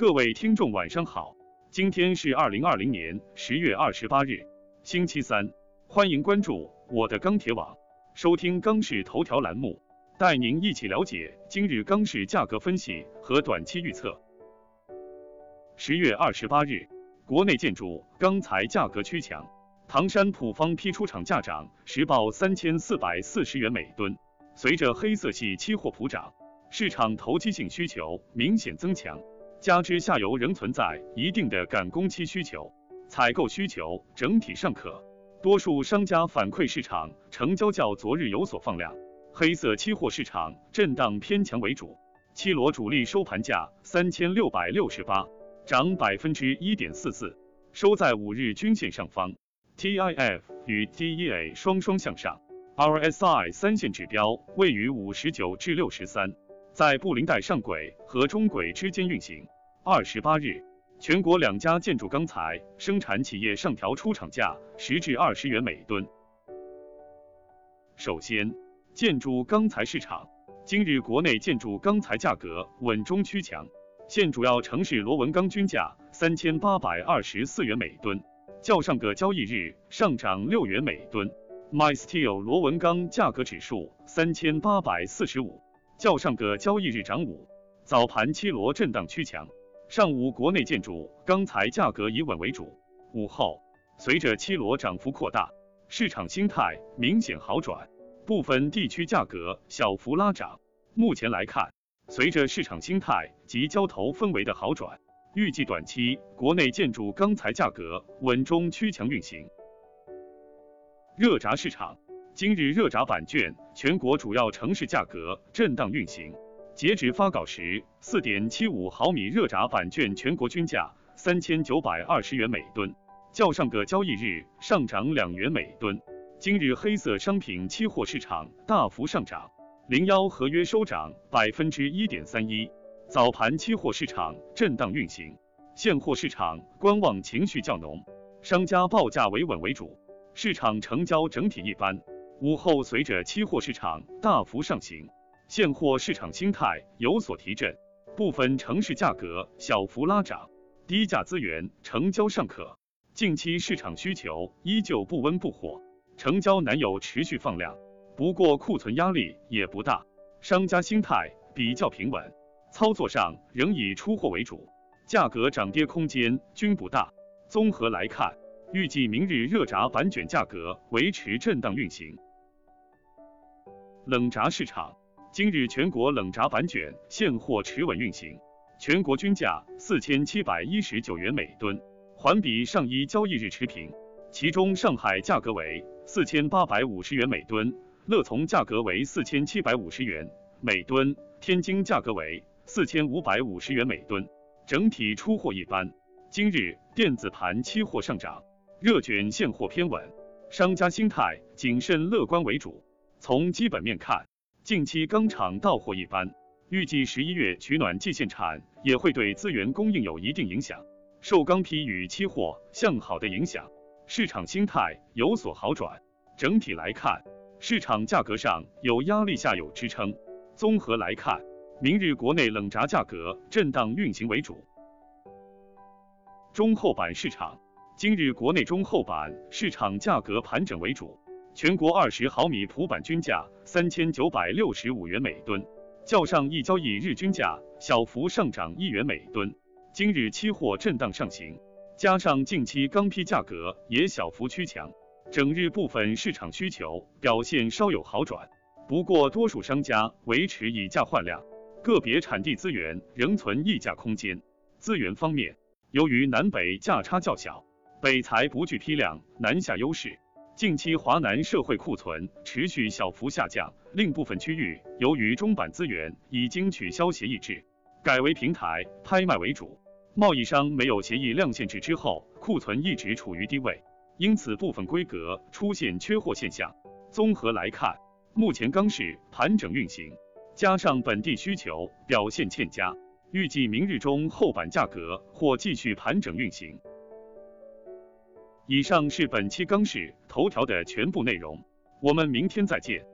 各位听众晚上好，今天是二零二零年十月二十八日，星期三，欢迎关注我的钢铁网，收听钢市头条栏目，带您一起了解今日钢市价格分析和短期预测。十月二十八日，国内建筑钢材价格趋强，唐山普方批出厂价涨，实报三千四百四十元每吨。随着黑色系期货普涨，市场投机性需求明显增强。加之下游仍存在一定的赶工期需求，采购需求整体尚可，多数商家反馈市场成交较昨日有所放量，黑色期货市场震荡偏强为主。七螺主力收盘价三千六百六十八，涨百分之一点四四，收在五日均线上方。TIF 与 DEA 双双向上，RSI 三线指标位于五十九至六十三。在布林带上轨和中轨之间运行。二十八日，全国两家建筑钢材生产企业上调出厂价十至二十元每吨。首先，建筑钢材市场，今日国内建筑钢材价格稳中趋强，现主要城市螺纹钢均价三千八百二十四元每吨，较上个交易日上涨六元每吨。MySteel 螺纹钢价格指数三千八百四十五。较上个交易日涨五，早盘七螺震荡趋强，上午国内建筑钢材价格以稳为主。午后，随着七螺涨幅扩大，市场心态明显好转，部分地区价格小幅拉涨。目前来看，随着市场心态及交投氛围的好转，预计短期国内建筑钢材价格稳中趋强运行。热轧市场。今日热轧板卷全国主要城市价格震荡运行，截止发稿时，四点七五毫米热轧板卷全国均价三千九百二十元每吨，较上个交易日上涨两元每吨。今日黑色商品期货市场大幅上涨，零幺合约收涨百分之一点三一。早盘期货市场震荡运行，现货市场观望情绪较浓，商家报价维稳为主，市场成交整体一般。午后，随着期货市场大幅上行，现货市场心态有所提振，部分城市价格小幅拉涨，低价资源成交尚可。近期市场需求依旧不温不火，成交难有持续放量，不过库存压力也不大，商家心态比较平稳，操作上仍以出货为主，价格涨跌空间均不大。综合来看，预计明日热轧板卷价格维持震荡运行。冷轧市场，今日全国冷轧板卷现货持稳运行，全国均价四千七百一十九元每吨，环比上一交易日持平。其中上海价格为四千八百五十元每吨，乐从价格为四千七百五十元每吨，天津价格为四千五百五十元每吨，整体出货一般。今日电子盘期货上涨，热卷现货偏稳，商家心态谨慎乐观为主。从基本面看，近期钢厂到货一般，预计十一月取暖季限产也会对资源供应有一定影响，受钢坯与期货向好的影响，市场心态有所好转。整体来看，市场价格上有压力下有支撑。综合来看，明日国内冷轧价格震荡运行为主。中厚板市场，今日国内中厚板市场价格盘整为主。全国二十毫米普板均价三千九百六十五元每吨，较上一交易日均价小幅上涨一元每吨。今日期货震荡上行，加上近期钢坯价格也小幅趋强，整日部分市场需求表现稍有好转。不过多数商家维持以价换量，个别产地资源仍存溢价空间。资源方面，由于南北价差较小，北材不具批量南下优势。近期华南社会库存持续小幅下降，另部分区域由于中板资源已经取消协议制，改为平台拍卖为主，贸易商没有协议量限制之后，库存一直处于低位，因此部分规格出现缺货现象。综合来看，目前钢市盘整运行，加上本地需求表现欠佳，预计明日中厚板价格或继续盘整运行。以上是本期钢市头条的全部内容，我们明天再见。